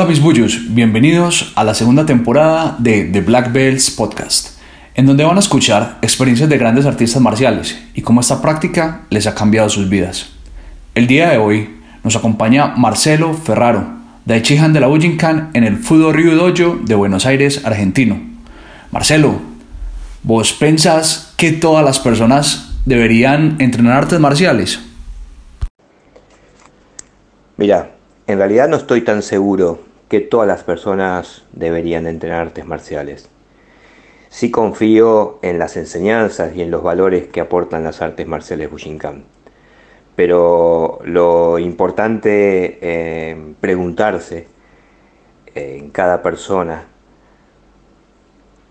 Hola mis bullos, bienvenidos a la segunda temporada de The Black Belts Podcast, en donde van a escuchar experiencias de grandes artistas marciales y cómo esta práctica les ha cambiado sus vidas. El día de hoy nos acompaña Marcelo Ferraro, Daichihan de la Bujinkan en el Fudo Ryu Dojo de Buenos Aires, argentino. Marcelo, ¿vos pensás que todas las personas deberían entrenar artes marciales? Mira, en realidad no estoy tan seguro que todas las personas deberían entrenar artes marciales. Sí confío en las enseñanzas y en los valores que aportan las artes marciales Bushinkan. Pero lo importante eh, preguntarse eh, en cada persona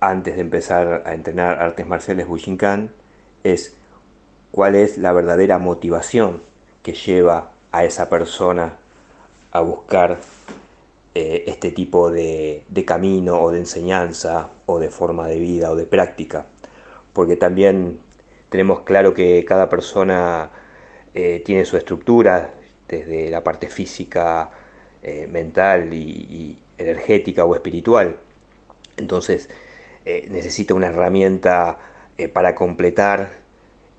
antes de empezar a entrenar artes marciales Bushinkan es cuál es la verdadera motivación que lleva a esa persona a buscar eh, este tipo de, camino o de enseñanza o de forma de vida o de práctica. Porque también tenemos claro que cada persona eh, tiene su estructura, desde la parte física, eh, mental y, energética o espiritual. Entonces necesita una herramienta para completar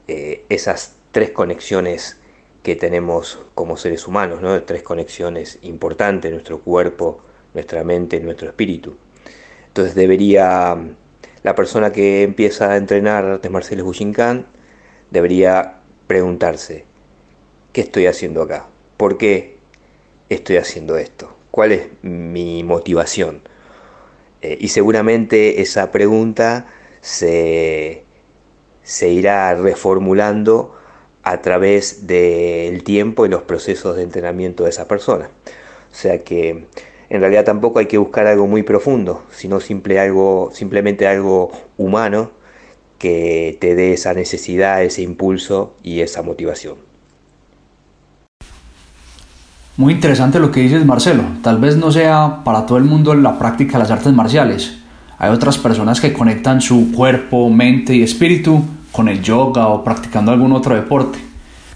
esas tres conexiones que tenemos como seres humanos, ¿no? tres conexiones importantes, nuestro cuerpo, nuestra mente, nuestro espíritu. Entonces debería, la persona que empieza a entrenar artes marciales Bushinkan, debería preguntarse, ¿qué estoy haciendo acá? ¿Por qué estoy haciendo esto? ¿Cuál es mi motivación? Eh, y seguramente esa pregunta se, se irá reformulando a través del tiempo y los procesos de entrenamiento de esa persona. O sea que en realidad tampoco hay que buscar algo muy profundo, sino simple algo, simplemente algo humano que te dé esa necesidad, ese impulso y esa motivación. Muy interesante lo que dices Marcelo. Tal vez no sea para todo el mundo la práctica de las artes marciales. Hay otras personas que conectan su cuerpo, mente y espíritu con el yoga o practicando algún otro deporte,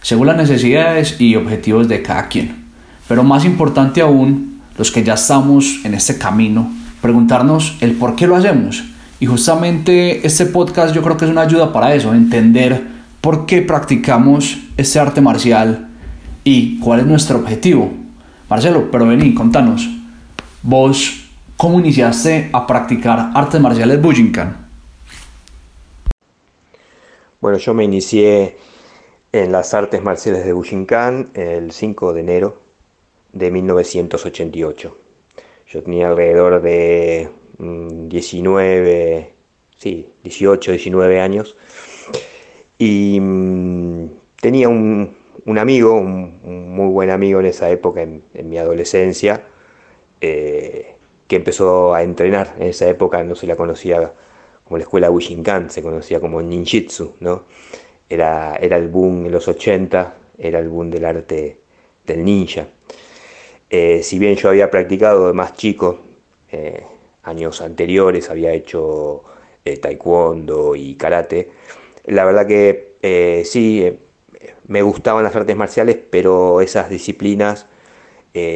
según las necesidades y objetivos de cada quien. Pero más importante aún, los que ya estamos en este camino, preguntarnos el por qué lo hacemos. Y justamente este podcast yo creo que es una ayuda para eso, entender por qué practicamos este arte marcial y cuál es nuestro objetivo. Marcelo, pero vení, contanos, vos, ¿cómo iniciaste a practicar artes marciales Bujinkan? Bueno, yo me inicié en las artes marciales de Bushinkan el 5 de enero de 1988. Yo tenía alrededor de 19, mm, sí, 18, 19 años y mm, tenía un, amigo, un, muy buen amigo en esa época, en, mi adolescencia, eh, que empezó a entrenar. En esa época no se la conocía como la escuela Bushinkan, se conocía como ninjitsu, ¿no? Era, era el boom en los 80, era el boom del arte del ninja. Eh, si bien yo había practicado de más chico, eh, años anteriores había hecho eh, taekwondo y karate, la verdad que sí, me gustaban las artes marciales, pero esas disciplinas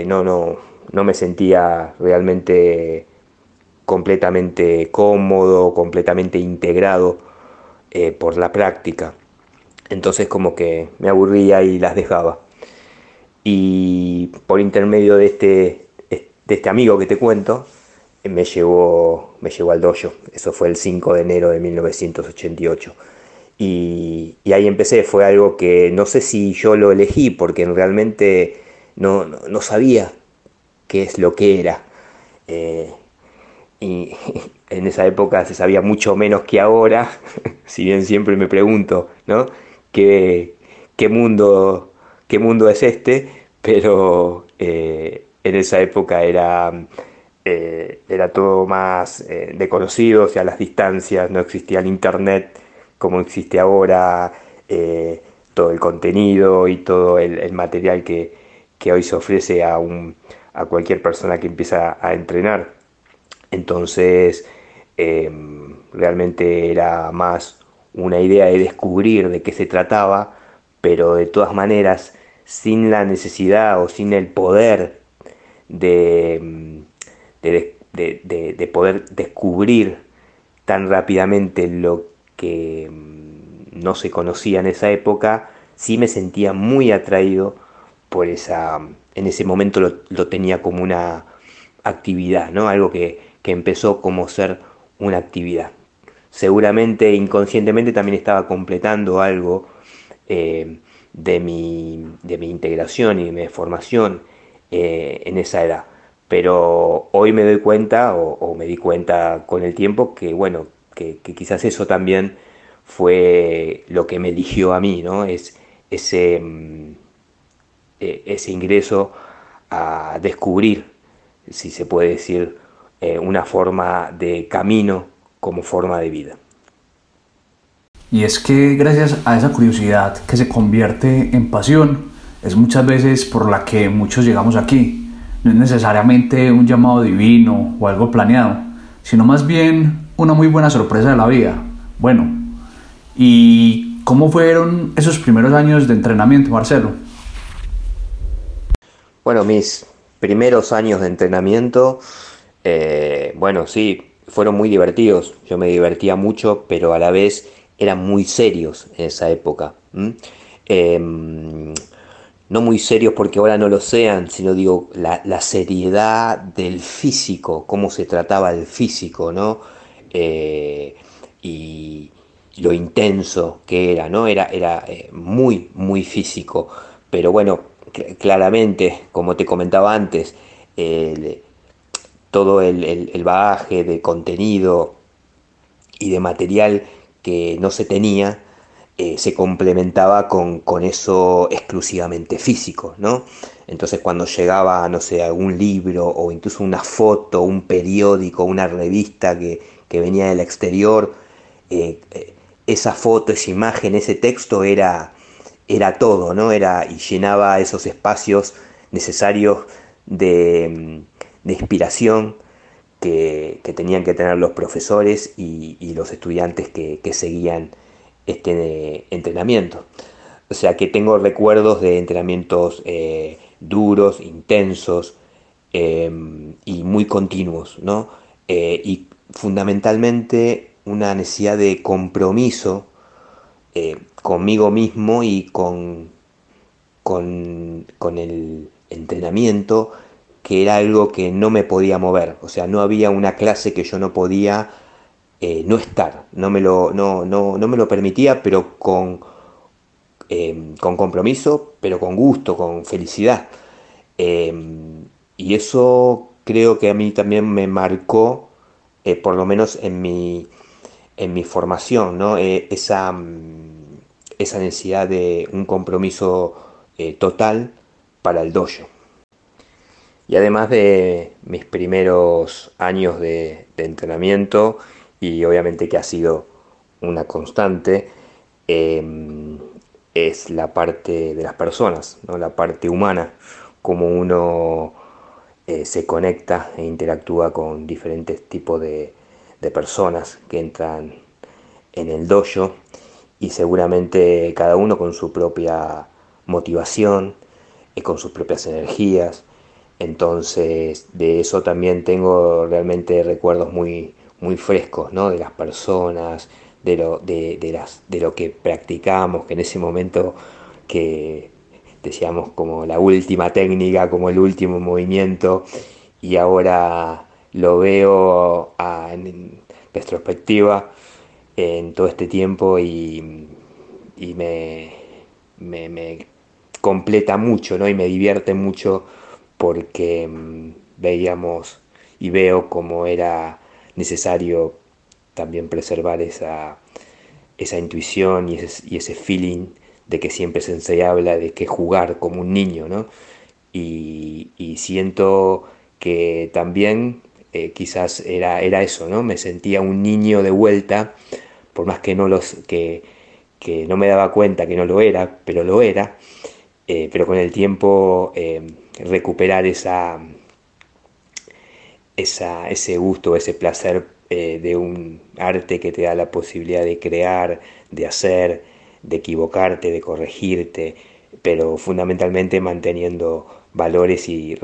no, no, no me sentía realmente completamente cómodo, completamente integrado eh, por la práctica. Entonces como que me aburría y las dejaba. Y por intermedio de este, de este amigo que te cuento, me llevó, me llevó al dojo. Eso fue el 5 de enero de 1988. Y, ahí empecé, fue algo que no sé si yo lo elegí, porque realmente no, no, sabía qué es lo que era. Eh, y en esa época se sabía mucho menos que ahora, si bien siempre me pregunto, ¿no? ¿Qué, qué mundo, qué mundo es este? Pero eh, en esa época era, eh, era todo más eh, desconocido, o sea, las distancias, no existía el internet como existe ahora, todo el contenido y todo el, material que, que, hoy se ofrece a, un, a cualquier persona que empieza a entrenar. Entonces, em, realmente era más una idea de descubrir de qué se trataba, pero de todas maneras sin la necesidad o sin el poder de, de, poder descubrir tan rápidamente lo que mm, no se conocía en esa época, sí me sentía muy atraído por esa, en ese momento lo, tenía como una actividad, ¿no? Algo que, que empezó como ser una actividad. Seguramente inconscientemente también estaba completando algo eh, de, mi, de, mi, integración y de mi formación eh, en esa edad. Pero hoy me doy cuenta, o, me di cuenta con el tiempo, que bueno, que, quizás eso también fue lo que me eligió a mí, ¿no? Es ese, mm, e, ese ingreso a descubrir, si se puede decir, eh, una forma de camino como forma de vida. Y es que gracias a esa curiosidad que se convierte en pasión, es muchas veces por la que muchos llegamos aquí. No es necesariamente un llamado divino o algo planeado, sino más bien una muy buena sorpresa de la vida. Bueno, ¿y cómo fueron esos primeros años de entrenamiento, Marcelo? Bueno, mis primeros años de entrenamiento, eh, bueno, sí, fueron muy divertidos. Yo me divertía mucho, pero a la vez eran muy serios en esa época. Em, no muy serios porque ahora no lo sean, sino digo la, seriedad del físico, cómo se trataba el físico, ¿no? Eh, y lo intenso que era, ¿no? Era, era eh, muy, muy físico. Pero bueno, claramente, como te comentaba antes, todo el, el, bagaje de contenido y de material que no se tenía, eh, se complementaba con, eso exclusivamente físico, ¿no? Entonces cuando llegaba, no sé, algún libro o incluso una foto, un periódico, una revista que, venía del exterior, eh, eh, esa foto, esa imagen, ese texto era, era todo, ¿no? Era, y llenaba esos espacios necesarios de, de inspiración que, tenían que tener los profesores y, los estudiantes que, seguían este entrenamiento. O sea que tengo recuerdos de entrenamientos eh, duros, intensos em, y muy continuos, ¿no? Eh, y fundamentalmente una necesidad de compromiso eh, conmigo mismo y con, con, con el entrenamiento que era algo que no me podía mover, o sea, no había una clase que yo no podía eh, no estar, no me lo, no, no, no me lo permitía, pero con, em, con compromiso, pero con gusto, con felicidad. Em, y eso creo que a mí también me marcó, eh, por lo menos en mi, en mi formación, ¿no? Eh, esa, mm, esa necesidad de un compromiso total para el dojo. Y además de mis primeros años de, entrenamiento, y obviamente que ha sido una constante, em, es la parte de las personas, ¿no? la parte humana, cómo uno eh, se conecta e interactúa con diferentes tipos de, personas que entran en el dojo y seguramente cada uno con su propia motivación, y con sus propias energías, entonces, de eso también tengo realmente recuerdos muy, muy frescos, ¿no? De las personas, de lo, de, las, de lo que practicamos, que en ese momento que decíamos como la última técnica, como el último movimiento, y ahora lo veo en retrospectiva en todo este tiempo y, me, me, me, completa mucho, ¿no? Y me divierte mucho porque mm, veíamos y veo cómo era necesario también preservar esa, esa intuición y ese, feeling de que siempre se habla de que jugar como un niño, ¿no? Y, siento que también eh, quizás era, era eso, ¿no? Me sentía un niño de vuelta, por más que no, los, que, no me daba cuenta que no lo era, pero lo era, eh, pero con el tiempo eh, recuperar esa, esa, ese gusto, ese placer eh, de un arte que te da la posibilidad de crear, de hacer, de equivocarte, de corregirte, pero fundamentalmente manteniendo valores y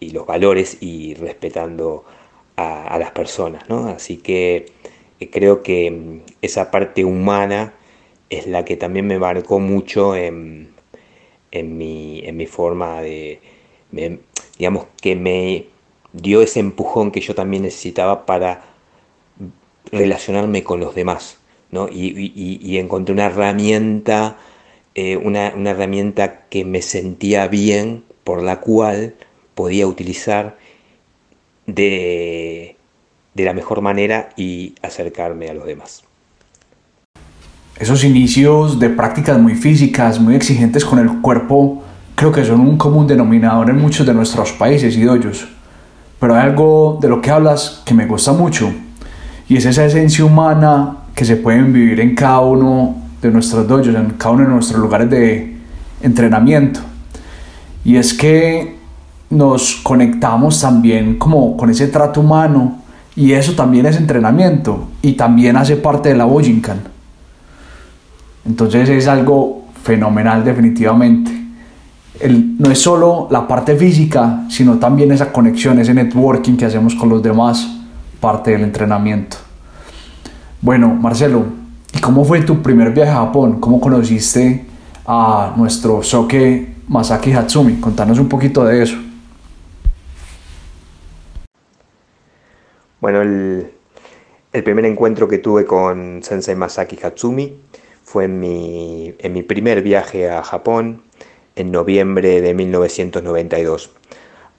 y los valores y respetando a, las personas, ¿no? Así que creo que mm, esa parte humana es la que también me marcó mucho en, mi, en mi, forma de, digamos, que me dio ese empujón que yo también necesitaba para relacionarme con los demás, ¿no? Y, encontré una herramienta, eh, una, una herramienta que me sentía bien, por la cual podía utilizar de, la mejor manera y acercarme a los demás. Esos inicios de prácticas muy físicas, muy exigentes con el cuerpo, creo que son un común denominador en muchos de nuestros países y doyos. Pero hay algo de lo que hablas que me gusta mucho, y es esa esencia humana que se puede vivir en cada uno de nuestros dojos, en cada uno de nuestros lugares de entrenamiento. Y es que nos conectamos también como con ese trato humano y eso también es entrenamiento y también hace parte de la Bojinkan. Entonces es algo fenomenal definitivamente. El, no es solo la parte física, sino también esa conexión, ese networking que hacemos con los demás, parte del entrenamiento. Bueno, Marcelo, ¿y cómo fue tu primer viaje a Japón? ¿Cómo conociste a nuestro Soke Masaki Hatsumi? Contanos un poquito de eso. Bueno, el, primer encuentro que tuve con Sensei Masaki Hatsumi fue en mi, en mi primer viaje a Japón en noviembre de 1992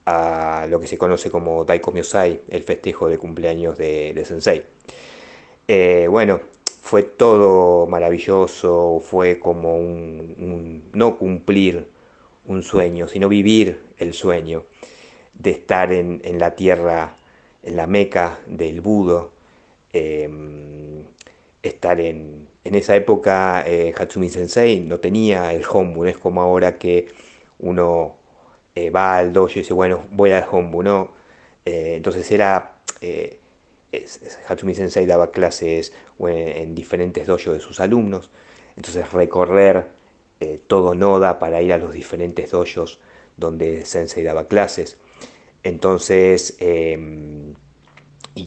a lo que se conoce como Daiko Myosai, el festejo de cumpleaños de, Sensei. Eh, bueno, fue todo maravilloso, fue como un, no cumplir un sueño, sino vivir el sueño de estar en, en la tierra en la meca del budo, em, estar en, en, esa época eh, Hatsumi Sensei no tenía el hombu, no es como ahora que uno eh, va al dojo y dice, bueno, voy al hombu, ¿no? Eh, entonces era, Hatsumi Sensei daba clases en diferentes dojos de sus alumnos, entonces recorrer todo Noda para ir a los diferentes dojos donde Sensei daba clases. Entonces, em,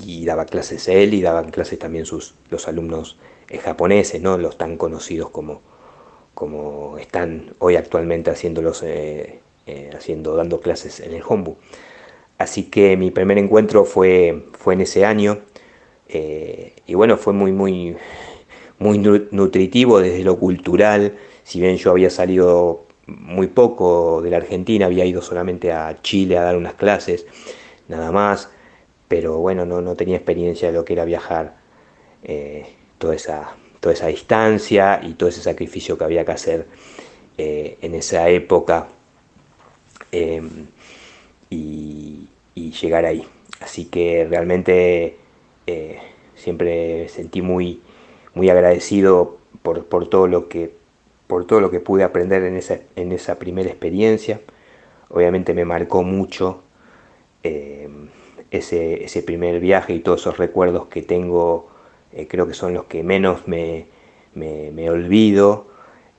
y daba clases él y daban clases también sus, los alumnos eh, japoneses, ¿no? los tan conocidos como, como están hoy actualmente haciéndolos, eh, eh, haciendo, dando clases en el Hombu. Así que mi primer encuentro fue, fue en ese año y bueno, fue muy, muy, muy nutritivo desde lo cultural, si bien yo había salido muy poco de la Argentina, había ido solamente a Chile a dar unas clases, nada más, pero bueno, no, no tenía experiencia de lo que era viajar eh, toda, esa, toda esa distancia y todo ese sacrificio que había que hacer eh, en esa época em, y, llegar ahí. Así que realmente eh, siempre sentí muy, muy agradecido por, por todo lo que por todo lo que pude aprender en esa, en esa primera experiencia. Obviamente me marcó mucho eh, ese, ese, primer viaje y todos esos recuerdos que tengo, eh, creo que son los que menos me, me, olvido.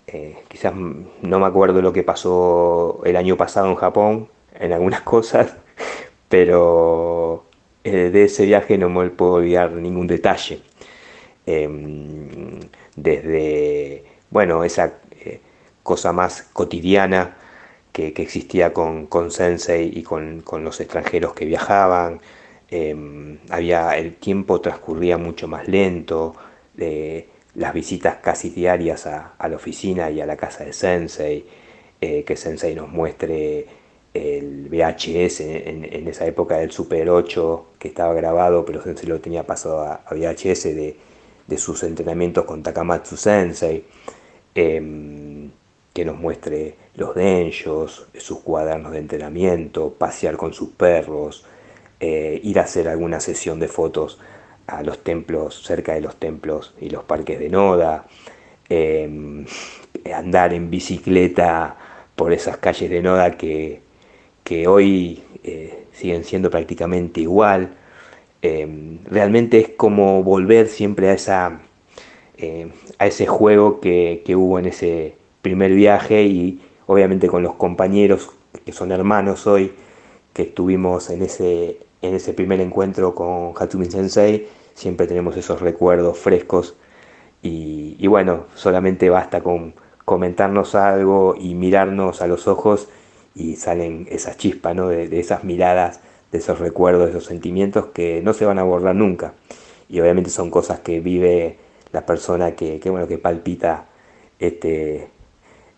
Eh, quizás no me acuerdo lo que pasó el año pasado en Japón, en algunas cosas, pero de ese viaje no me puedo olvidar ningún detalle. Em, desde, bueno, esa cosa más cotidiana que, existía con, con, Sensei y con, los extranjeros que viajaban. Em, había, el tiempo transcurría mucho más lento, las visitas casi diarias a, la oficina y a la casa de Sensei, eh, que Sensei nos muestre el VHS en, esa época del Super 8 que estaba grabado, pero Sensei lo tenía pasado a, VHS de, sus entrenamientos con Takamatsu Sensei. Em, que nos muestre los denjos, sus cuadernos de entrenamiento, pasear con sus perros, eh, ir a hacer alguna sesión de fotos a los templos, cerca de los templos y los parques de Noda, em, andar en bicicleta por esas calles de Noda que, que hoy eh, siguen siendo prácticamente igual. Realmente es como volver siempre a, esa, eh, a ese juego que, que hubo en ese, primer viaje y obviamente con los compañeros que son hermanos hoy, que estuvimos en ese, en ese primer encuentro con Hatsumi Sensei, siempre tenemos esos recuerdos frescos y, bueno, solamente basta con comentarnos algo y mirarnos a los ojos y salen esas chispas, ¿no? de, esas miradas, de esos recuerdos, de esos sentimientos que no se van a borrar nunca. Y obviamente son cosas que vive la persona que, bueno, que palpita este,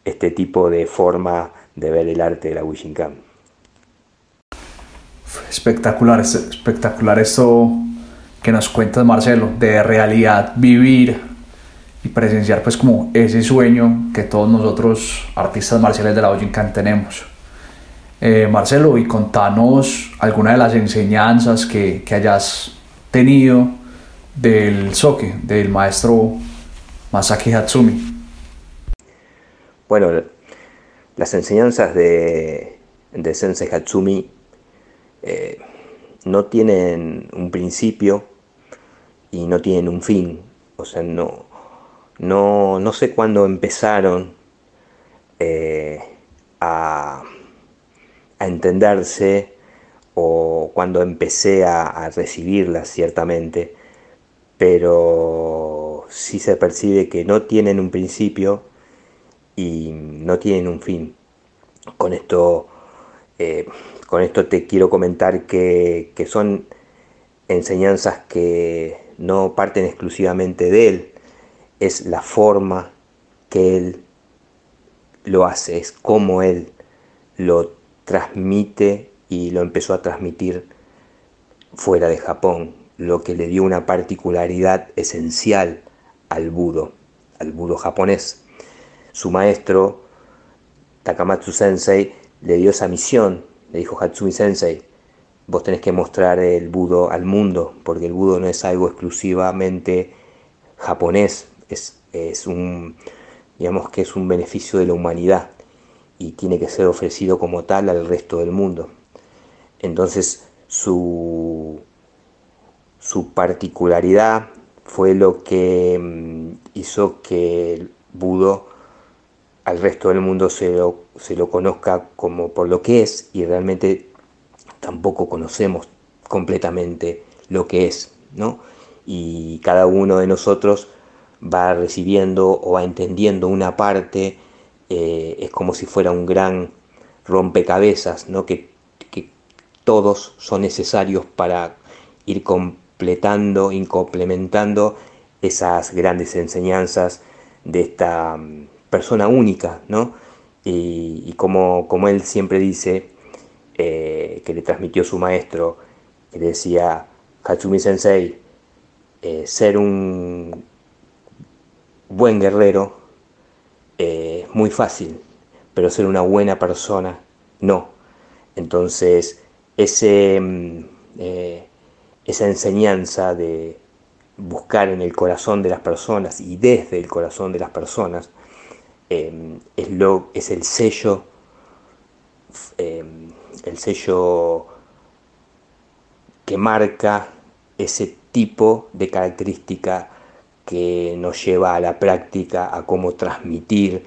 este tipo de forma de ver el arte de la Wishinkan. Espectacular, espectacular esto que nos cuentas Marcelo, de realidad vivir y presenciar pues como ese sueño que todos nosotros artistas marciales de la Ojinkan tenemos. Eh, Marcelo, y contanos alguna de las enseñanzas que, que hayas tenido del Soke, del maestro Masaki Hatsumi. Bueno, las enseñanzas de, Sensei Hatsumi eh, no tienen un principio y no tienen un fin. O sea, no, no, no sé cuándo empezaron eh, a, a, entenderse o cuando empecé a, a recibirlas ciertamente, pero sí se percibe que no tienen un principio y no tienen un fin. Con esto, eh, con esto te quiero comentar que, que son enseñanzas que no parten exclusivamente de él, es la forma que él lo hace, es como él lo transmite y lo empezó a transmitir fuera de Japón, lo que le dio una particularidad esencial al budo, al budo japonés. Su maestro, Takamatsu Sensei, le dio esa misión, le dijo Hatsumi Sensei, vos tenés que mostrar el budo al mundo, porque el budo no es algo exclusivamente japonés, es, es un, digamos que es un beneficio de la humanidad y tiene que ser ofrecido como tal al resto del mundo. Entonces su, su particularidad fue lo que mm, hizo que el budo al resto del mundo se lo, se lo conozca como por lo que es y realmente tampoco conocemos completamente lo que es, ¿no? Y cada uno de nosotros va recibiendo o va entendiendo una parte, eh, es como si fuera un gran rompecabezas, ¿no? Que, todos son necesarios para ir completando y complementando esas grandes enseñanzas de esta persona única, ¿no? Y, como, como él siempre dice, eh, que le transmitió su maestro, que decía, Hatsumi Sensei, eh, ser un buen guerrero eh, es muy fácil, pero ser una buena persona no. Entonces, ese, mm, esa enseñanza de buscar en el corazón de las personas y desde el corazón de las personas es, lo, es el sello el sello que marca ese tipo de característica que nos lleva a la práctica, a cómo transmitir,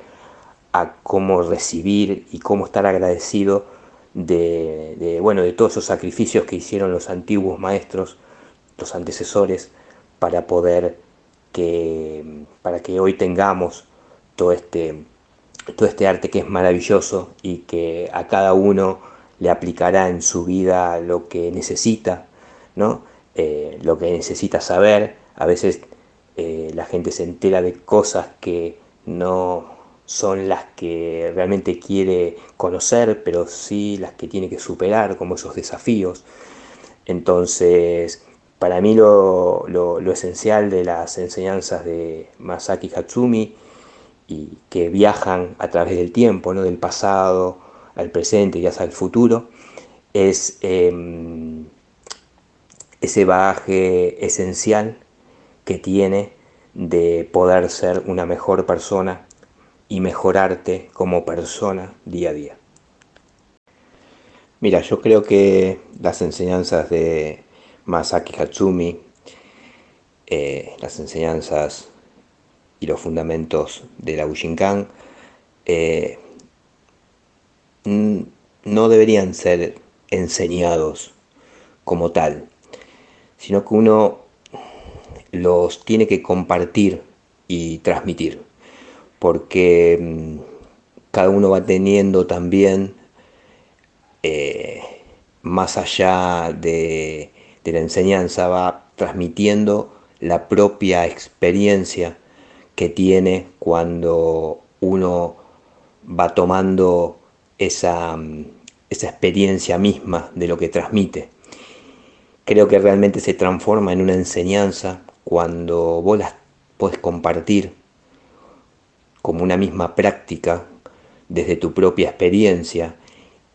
a cómo recibir y cómo estar agradecido de, bueno, de todos esos sacrificios que hicieron los antiguos maestros, los antecesores, para poder que, para que hoy tengamos todo este, todo este arte que es maravilloso y que a cada uno le aplicará en su vida lo que necesita, ¿no? Eh, lo que necesita saber. A veces eh, la gente se entera de cosas que no son las que realmente quiere conocer, pero sí las que tiene que superar, como esos desafíos. Entonces, para mí lo, lo esencial de las enseñanzas de Masaki Hatsumi y que viajan a través del tiempo, ¿no? del pasado, al presente y hasta el futuro, es em, ese bagaje esencial que tiene de poder ser una mejor persona y mejorarte como persona día a día. Mira, yo creo que las enseñanzas de Masaki Hatsumi, eh, las enseñanzas y los fundamentos de la Ushinkan, eh, no deberían ser enseñados como tal, sino que uno los tiene que compartir y transmitir, porque mm, cada uno va teniendo también, eh, más allá de, de la enseñanza, va transmitiendo la propia experiencia que tiene cuando uno va tomando esa, esa experiencia misma de lo que transmite. Creo que realmente se transforma en una enseñanza cuando vos las puedes compartir como una misma práctica desde tu propia experiencia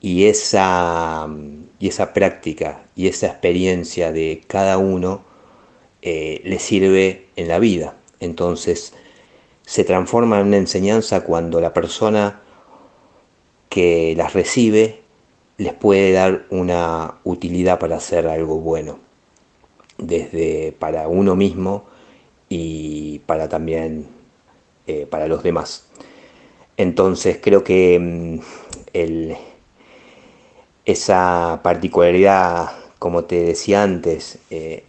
y esa, y esa práctica y esa experiencia de cada uno eh, le sirve en la vida. Entonces se transforma en una enseñanza cuando la persona que las recibe les puede dar una utilidad para hacer algo bueno, desde para uno mismo y para también eh, para los demás. Entonces creo que mm, esa particularidad, como te decía antes, eh,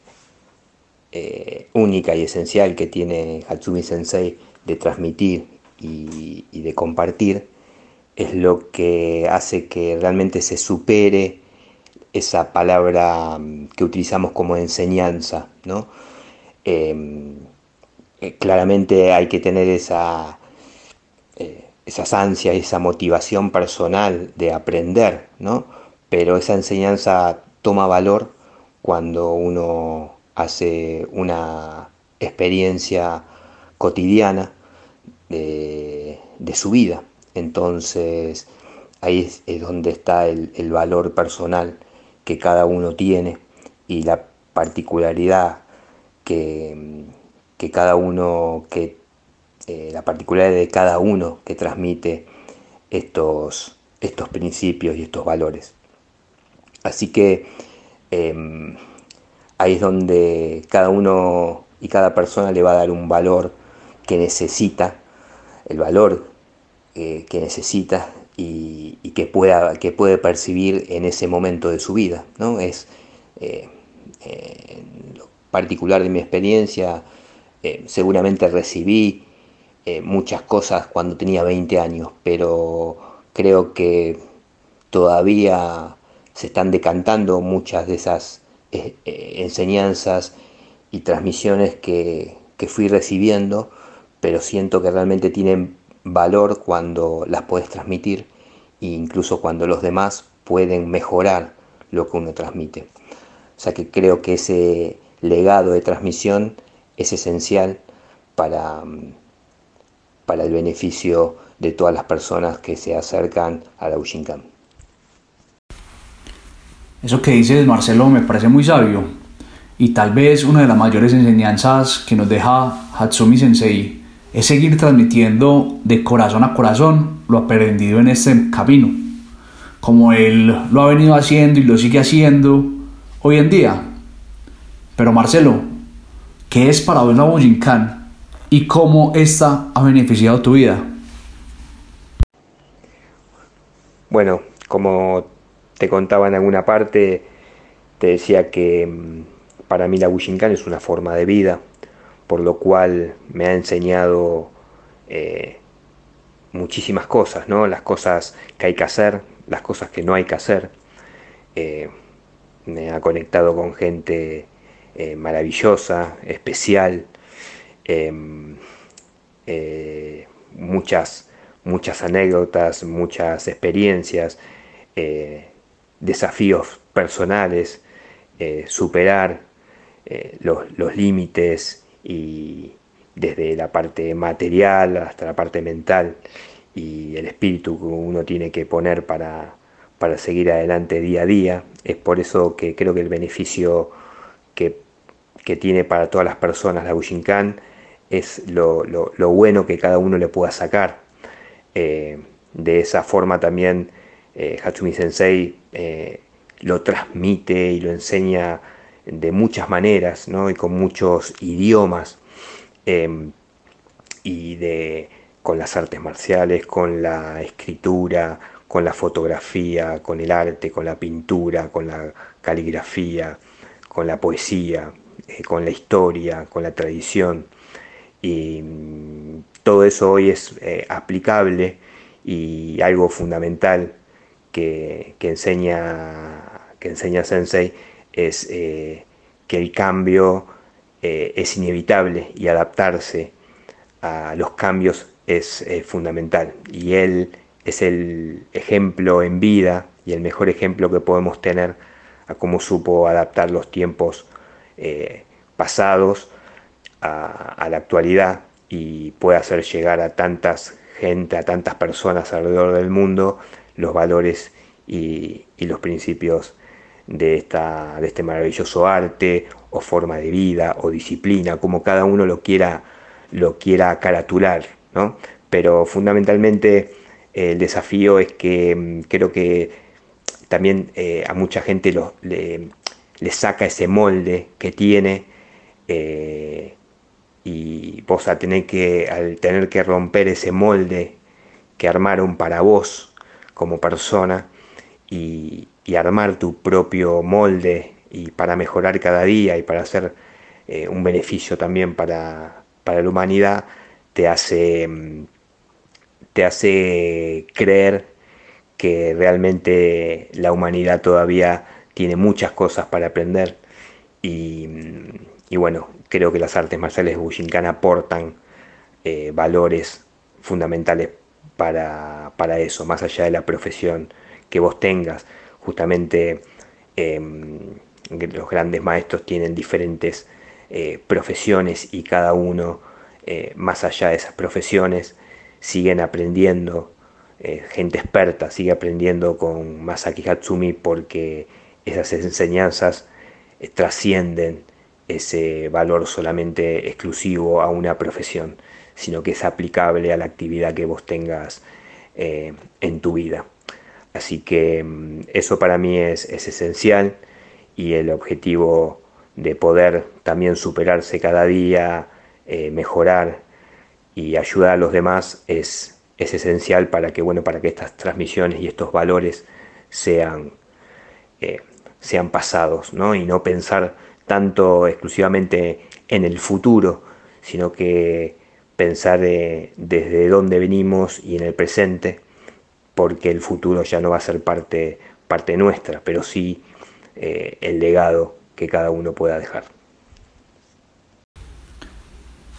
eh, única y esencial que tiene Hatsumi Sensei de transmitir y, de compartir, es lo que hace que realmente se supere esa palabra mm, que utilizamos como enseñanza, ¿no? Em, eh, claramente hay que tener esa, eh, esas ansias, esa motivación personal de aprender, ¿no? Pero esa enseñanza toma valor cuando uno hace una experiencia cotidiana de, su vida. Entonces ahí es, donde está el, valor personal que cada uno tiene y la particularidad que, cada uno, que eh, la particularidad de cada uno que transmite estos, estos principios y estos valores. Así que em, ahí es donde cada uno y cada persona le va a dar un valor que necesita, el valor eh, que necesita y, que, pueda, que puede percibir en ese momento de su vida. ¿no? Es eh, lo particular de mi experiencia, eh, seguramente recibí muchas cosas cuando tenía 20 años, pero creo que todavía se están decantando muchas de esas enseñanzas y transmisiones que, fui recibiendo, pero siento que realmente tienen valor cuando las puedes transmitir e incluso cuando los demás pueden mejorar lo que uno transmite. O sea que creo que ese legado de transmisión es esencial para, para el beneficio de todas las personas que se acercan a la Ushinkan. Eso que dices, Marcelo, me parece muy sabio. Y tal vez una de las mayores enseñanzas que nos deja Hatsumi Sensei es seguir transmitiendo de corazón a corazón lo aprendido en este camino, como él lo ha venido haciendo y lo sigue haciendo hoy en día. Pero Marcelo, ¿qué es para vos la Bujinkan y cómo esta ha beneficiado tu vida? Bueno, como te contaba en alguna parte, te decía que mm, para mí la Bushinkan es una forma de vida, por lo cual me ha enseñado eh, muchísimas cosas, ¿no? Las cosas que hay que hacer, las cosas que no hay que hacer. Eh, me ha conectado con gente eh, maravillosa, especial, em, muchas, muchas anécdotas, muchas experiencias desafíos personales, superar los, límites y desde la parte material hasta la parte mental y el espíritu que uno tiene que poner para, para seguir adelante día a día. Es por eso que creo que el beneficio que, tiene para todas las personas la Bushinkan es lo, bueno que cada uno le pueda sacar. Eh, de esa forma también eh, Hatsumi Sensei eh, lo transmite y lo enseña de muchas maneras ¿no? y con muchos idiomas em, y de, con las artes marciales, con la escritura, con la fotografía, con el arte, con la pintura, con la caligrafía, con la poesía, eh, con la historia, con la tradición. Y mm, todo eso hoy es eh, aplicable y algo fundamental que, enseña, que enseña Sensei es eh, que el cambio es inevitable y adaptarse a los cambios es fundamental. Y él es el ejemplo en vida y el mejor ejemplo que podemos tener a cómo supo adaptar los tiempos eh, pasados a, la actualidad y puede hacer llegar a tantas gente, a tantas personas alrededor del mundo los valores y, los principios de, esta, de este maravilloso arte o forma de vida o disciplina, como cada uno lo quiera, lo quiera caratular, ¿no? Pero fundamentalmente el desafío es que mm, creo que también eh, a mucha gente le, saca ese molde que tiene eh, y vos a tener que, al tener que romper ese molde que armaron para vos como persona y, armar tu propio molde y para mejorar cada día y para hacer eh, un beneficio también para, para la humanidad, te hace mm, te hace creer que realmente la humanidad todavía tiene muchas cosas para aprender y, bueno, creo que las artes marciales de Bushinkan aportan eh, valores fundamentales para, eso, más allá de la profesión que vos tengas. Justamente em, los grandes maestros tienen diferentes eh, profesiones y cada uno, eh, más allá de esas profesiones, siguen aprendiendo, eh, gente experta sigue aprendiendo con Masaki Hatsumi porque esas enseñanzas trascienden ese valor solamente exclusivo a una profesión, sino que es aplicable a la actividad que vos tengas en tu vida. Así que mm, eso para mí es, es esencial y el objetivo de poder también superarse cada día, mejorar y ayudar a los demás es, es esencial para que, bueno, para que estas transmisiones y estos valores sean, eh, sean pasados, ¿no? Y no pensar tanto exclusivamente en el futuro, sino que pensar desde dónde venimos y en el presente, porque el futuro ya no va a ser parte, parte nuestra, pero sí eh, el legado que cada uno pueda dejar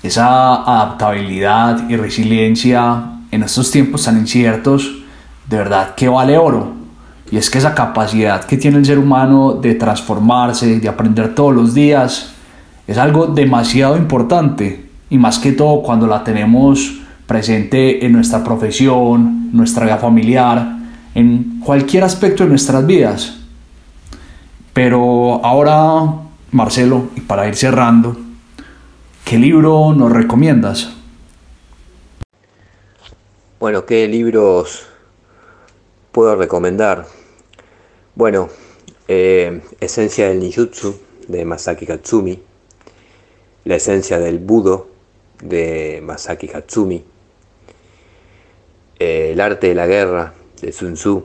esa adaptabilidad y resiliencia en estos tiempos tan inciertos, de verdad que vale oro. Y es que esa capacidad que tiene el ser humano de transformarse, de aprender todos los días, es algo demasiado importante. Y más que todo cuando la tenemos presente en nuestra profesión, nuestra vida familiar, en cualquier aspecto de nuestras vidas. Pero ahora, Marcelo, y para ir cerrando, ¿Qué libro nos recomiendas? Bueno, ¿qué libros puedo recomendar? Bueno, eh, Esencia del Nijutsu de Masaki Katsumi, La Esencia del Budo de Masaki Katsumi, eh, El Arte de la Guerra de Sun Tzu,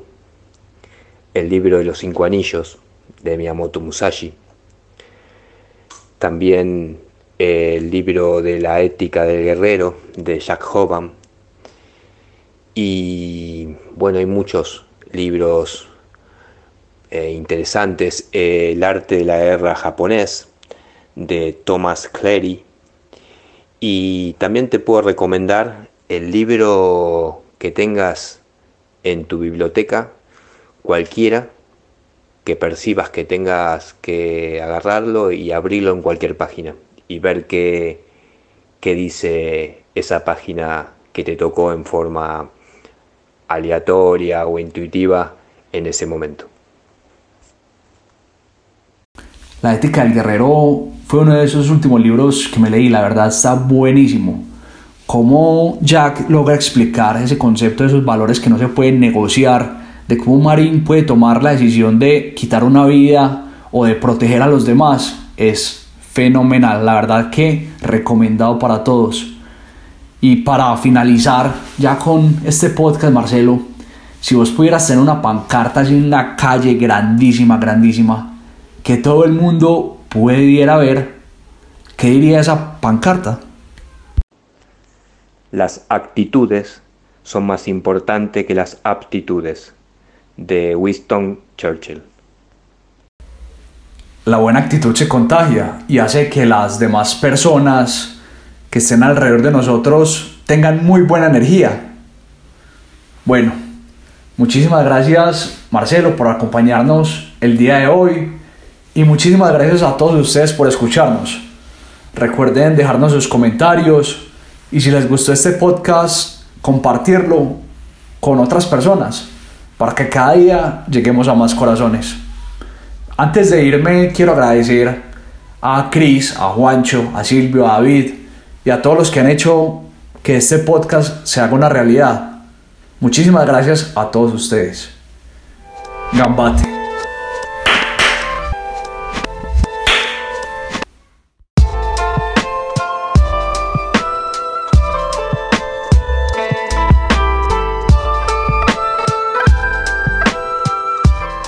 El Libro de los Cinco Anillos de Miyamoto Musashi, también el libro de la ética del guerrero de Jack Hoban. Y bueno, hay muchos libros eh, interesantes. el arte de la guerra japonés de Thomas Cleary. Y también te puedo recomendar el libro que tengas en tu biblioteca, cualquiera, que percibas que tengas que agarrarlo y abrirlo en cualquier página y ver qué, qué dice esa página que te tocó en forma aleatoria o intuitiva en ese momento. La ética del guerrero fue uno de esos últimos libros que me leí, la verdad está buenísimo. Cómo Jack logra explicar ese concepto de esos valores que no se pueden negociar, de cómo un marín puede tomar la decisión de quitar una vida o de proteger a los demás, es fenomenal, la verdad que recomendado para todos. Y para finalizar ya con este podcast, Marcelo, si vos pudieras tener una pancarta así en una calle grandísima, grandísima, que todo el mundo pudiera ver, ¿qué diría esa pancarta? Las actitudes son más importantes que las aptitudes, de Winston Churchill. La buena actitud se contagia y hace que las demás personas que estén alrededor de nosotros tengan muy buena energía. Bueno, muchísimas gracias Marcelo por acompañarnos el día de hoy y muchísimas gracias a todos ustedes por escucharnos. Recuerden dejarnos sus comentarios y si les gustó este podcast, compartirlo con otras personas para que cada día lleguemos a más corazones. Antes de irme, quiero agradecer a Chris, a Juancho, a Silvio, a David y a todos los que han hecho que este podcast se haga una realidad. Muchísimas gracias a todos ustedes. Gambate.